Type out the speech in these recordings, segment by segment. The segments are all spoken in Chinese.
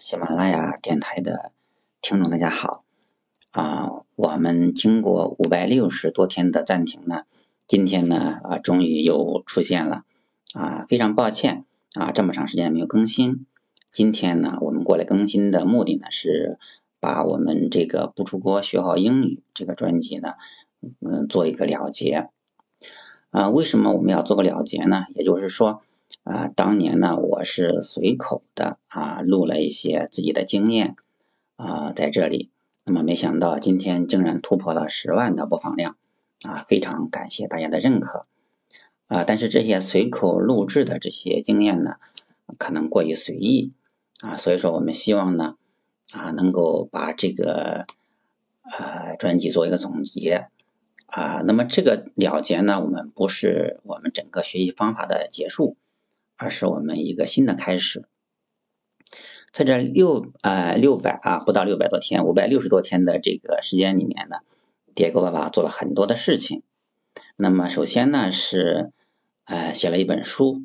喜马拉雅电台的听众大家好啊，我们经过五百六十多天的暂停呢，今天呢啊终于又出现了啊，非常抱歉啊，这么长时间没有更新。今天呢，我们过来更新的目的呢是把我们这个不出国学好英语这个专辑呢，嗯，做一个了结啊。为什么我们要做个了结呢？也就是说。啊，当年呢，我是随口的啊录了一些自己的经验啊在这里，那么没想到今天竟然突破了十万的播放量啊，非常感谢大家的认可啊！但是这些随口录制的这些经验呢，可能过于随意啊，所以说我们希望呢啊能够把这个呃专辑做一个总结啊，那么这个了结呢，我们不是我们整个学习方法的结束。而是我们一个新的开始，在这六啊六百啊不到六百多天，五百六十多天的这个时间里面呢，迭戈爸爸做了很多的事情。那么首先呢是呃写了一本书。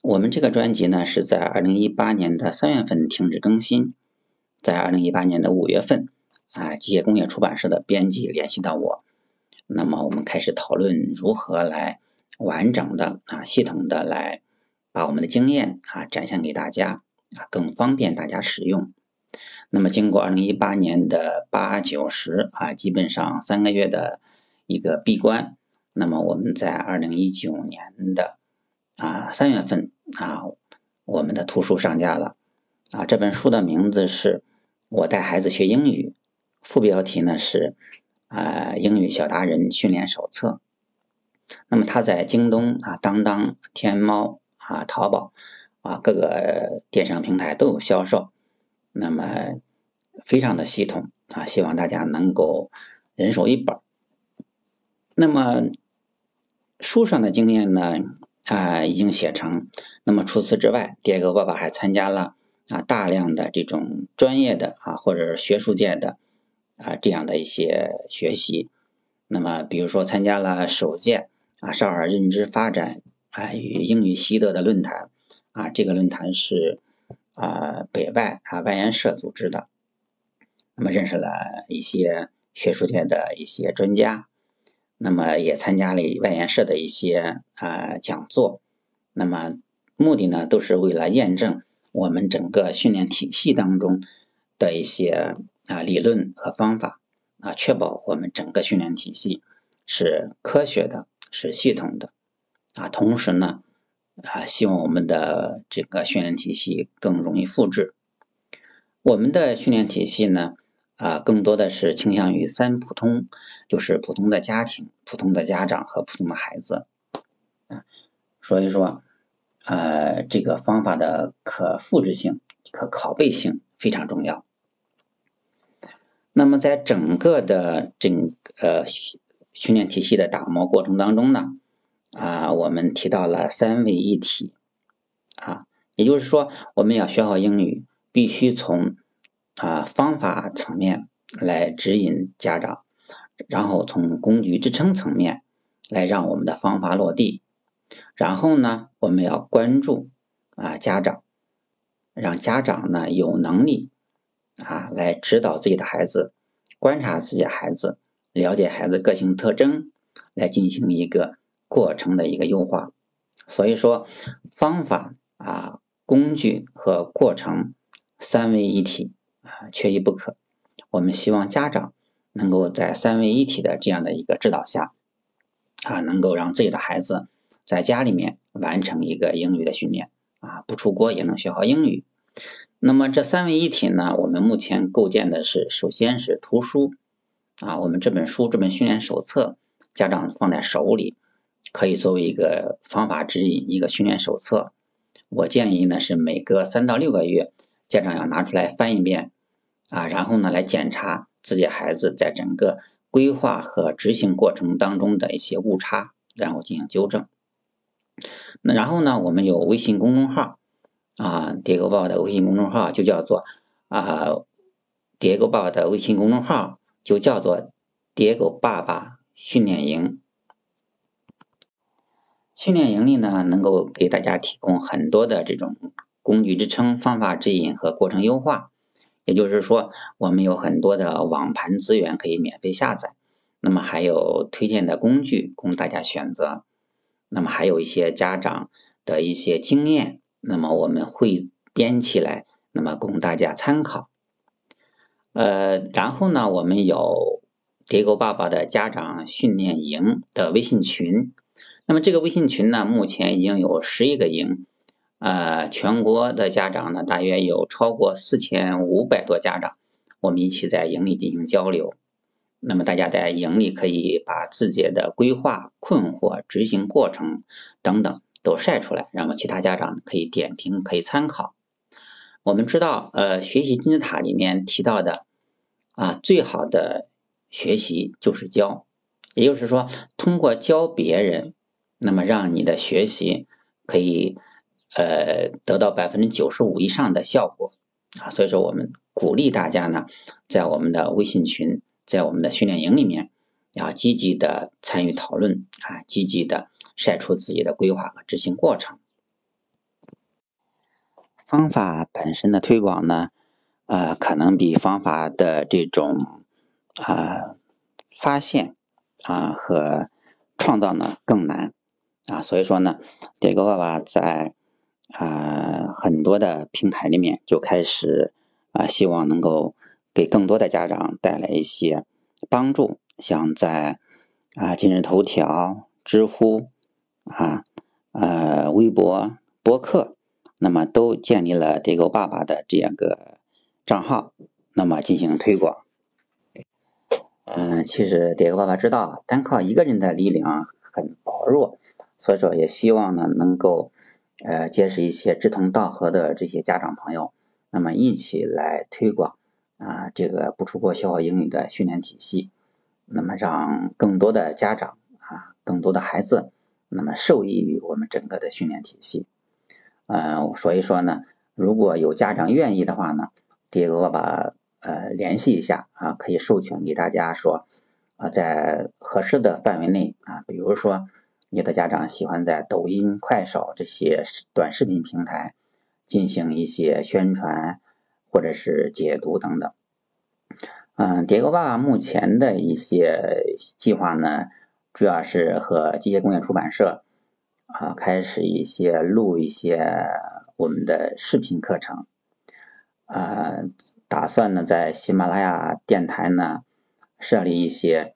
我们这个专辑呢是在二零一八年的三月份停止更新，在二零一八年的五月份啊机械工业出版社的编辑联系到我，那么我们开始讨论如何来完整的啊系统的来。把我们的经验啊展现给大家啊，更方便大家使用。那么经过二零一八年的八九十啊，基本上三个月的一个闭关，那么我们在二零一九年的啊三月份啊，我们的图书上架了啊。这本书的名字是我带孩子学英语，副标题呢是啊英语小达人训练手册。那么它在京东啊、当当、天猫。啊，淘宝啊，各个电商平台都有销售，那么非常的系统啊，希望大家能够人手一本。那么书上的经验呢啊已经写成，那么除此之外，第二个爸爸还参加了啊大量的这种专业的啊或者是学术界的啊这样的一些学习，那么比如说参加了首届啊少儿认知发展。啊，与英语习得的论坛啊，这个论坛是啊北外啊外研社组织的，那么认识了一些学术界的一些专家，那么也参加了外研社的一些啊讲座，那么目的呢都是为了验证我们整个训练体系当中的一些啊理论和方法啊，确保我们整个训练体系是科学的，是系统的。啊，同时呢，啊，希望我们的这个训练体系更容易复制。我们的训练体系呢，啊，更多的是倾向于三普通，就是普通的家庭、普通的家长和普通的孩子。所以说，呃，这个方法的可复制性、可拷贝性非常重要。那么，在整个的整呃训练体系的打磨过程当中呢，啊，我们提到了三位一体啊，也就是说，我们要学好英语，必须从啊方法层面来指引家长，然后从工具支撑层面来让我们的方法落地，然后呢，我们要关注啊家长，让家长呢有能力啊来指导自己的孩子，观察自己的孩子，了解孩子个性特征，来进行一个。过程的一个优化，所以说方法啊、工具和过程三位一体啊，缺一不可。我们希望家长能够在三位一体的这样的一个指导下啊，能够让自己的孩子在家里面完成一个英语的训练啊，不出国也能学好英语。那么这三位一体呢，我们目前构建的是，首先是图书啊，我们这本书这本训练手册，家长放在手里。可以作为一个方法指引，一个训练手册。我建议呢是每隔三到六个月，家长要拿出来翻一遍啊，然后呢来检查自己孩子在整个规划和执行过程当中的一些误差，然后进行纠正。那然后呢，我们有微信公众号啊，叠狗报的微信公众号就叫做啊，叠狗爸爸的微信公众号就叫做叠狗爸爸训练营。训练营里呢，能够给大家提供很多的这种工具支撑、方法指引和过程优化。也就是说，我们有很多的网盘资源可以免费下载，那么还有推荐的工具供大家选择，那么还有一些家长的一些经验，那么我们汇编起来，那么供大家参考。呃，然后呢，我们有叠狗爸爸的家长训练营的微信群，那么这个微信群呢，目前已经有十一个营。呃，全国的家长呢，大约有超过四千五百多家长，我们一起在营里进行交流。那么大家在营里可以把自己的规划、困惑、执行过程等等都晒出来，那么其他家长可以点评、可以参考。我们知道，呃，学习金字塔里面提到的啊，最好的学习就是教，也就是说，通过教别人，那么让你的学习可以。呃，得到百分之九十五以上的效果啊，所以说我们鼓励大家呢，在我们的微信群，在我们的训练营里面，要积极的参与讨论啊，积极的晒出自己的规划和执行过程。方法本身的推广呢，呃，可能比方法的这种啊发现啊和创造呢更难啊，所以说呢，这个爸爸在。啊，很多的平台里面就开始啊，希望能够给更多的家长带来一些帮助，像在啊今日头条、知乎啊呃微博、博客，那么都建立了这个爸爸的这样一个账号，那么进行推广。嗯，其实这个爸爸知道，单靠一个人的力量很薄弱，所以说也希望呢能够。呃，结识一些志同道合的这些家长朋友，那么一起来推广啊这个不出国学好英语的训练体系，那么让更多的家长啊，更多的孩子，那么受益于我们整个的训练体系。呃，所以说呢，如果有家长愿意的话呢，第一个我把呃联系一下啊，可以授权给大家说啊，在合适的范围内啊，比如说。有的家长喜欢在抖音、快手这些短视频平台进行一些宣传或者是解读等等。嗯，叠狗爸爸目前的一些计划呢，主要是和机械工业出版社啊开始一些录一些我们的视频课程，啊，打算呢在喜马拉雅电台呢设立一些。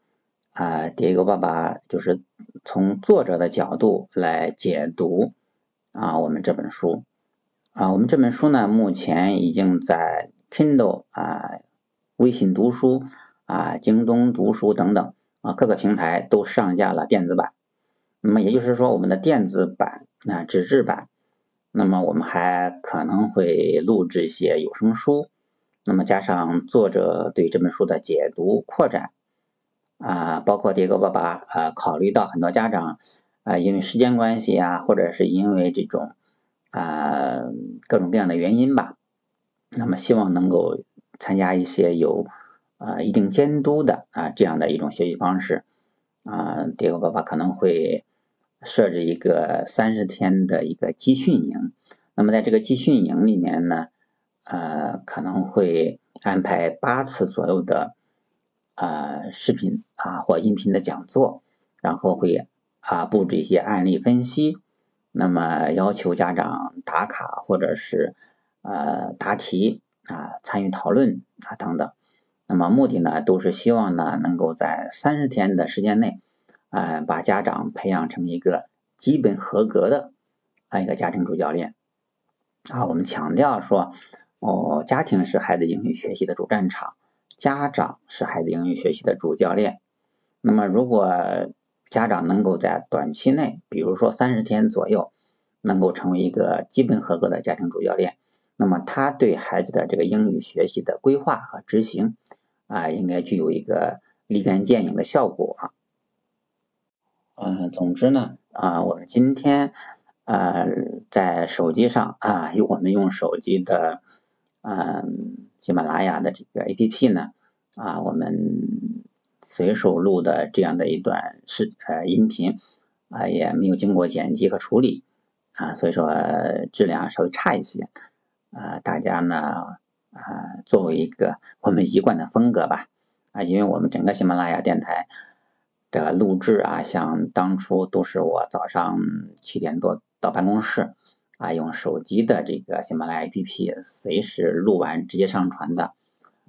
啊，叠个爸爸就是从作者的角度来解读啊，我们这本书啊，我们这本书呢，目前已经在 Kindle 啊、微信读书啊、京东读书等等啊各个平台都上架了电子版。那么也就是说，我们的电子版啊纸质版，那么我们还可能会录制一些有声书，那么加上作者对这本书的解读扩展。啊，包括迭戈爸爸呃，考虑到很多家长啊，因为时间关系啊，或者是因为这种啊各种各样的原因吧，那么希望能够参加一些有啊一定监督的啊这样的一种学习方式啊，迭戈爸爸可能会设置一个三十天的一个集训营，那么在这个集训营里面呢，呃可能会安排八次左右的。呃，视频啊或音频的讲座，然后会啊布置一些案例分析，那么要求家长打卡或者是呃答题啊参与讨论啊等等，那么目的呢都是希望呢能够在三十天的时间内，呃把家长培养成一个基本合格的啊一个家庭主教练啊，我们强调说哦，家庭是孩子英语学习的主战场。家长是孩子英语学习的主教练。那么，如果家长能够在短期内，比如说三十天左右，能够成为一个基本合格的家庭主教练，那么他对孩子的这个英语学习的规划和执行啊，应该具有一个立竿见影的效果。嗯，总之呢，啊，我们今天啊，在手机上啊，用我们用手机的，嗯。喜马拉雅的这个 A P P 呢，啊，我们随手录的这样的一段视呃音频啊，也没有经过剪辑和处理啊，所以说质量稍微差一些啊，大家呢，啊，作为一个我们一贯的风格吧，啊，因为我们整个喜马拉雅电台的录制啊，像当初都是我早上七点多到办公室，啊，用手机的这个喜马拉雅 APP 随时录完直接上传的，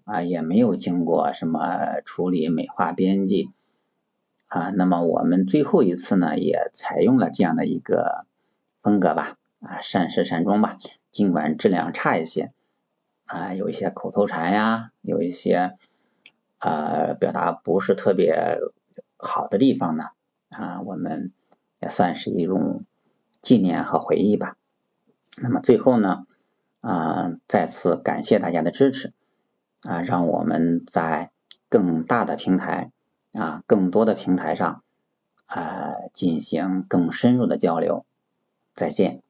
啊，也没有经过什么处理、美化、编辑，啊，那么我们最后一次呢，也采用了这样的一个风格吧。啊，善始善终吧，尽管质量差一些，啊，有一些口头禅呀，有一些啊表达不是特别好的地方呢，啊，我们也算是一种纪念和回忆吧。那么最后呢，啊，再次感谢大家的支持，啊，让我们在更大的平台啊，更多的平台上啊，进行更深入的交流。再见。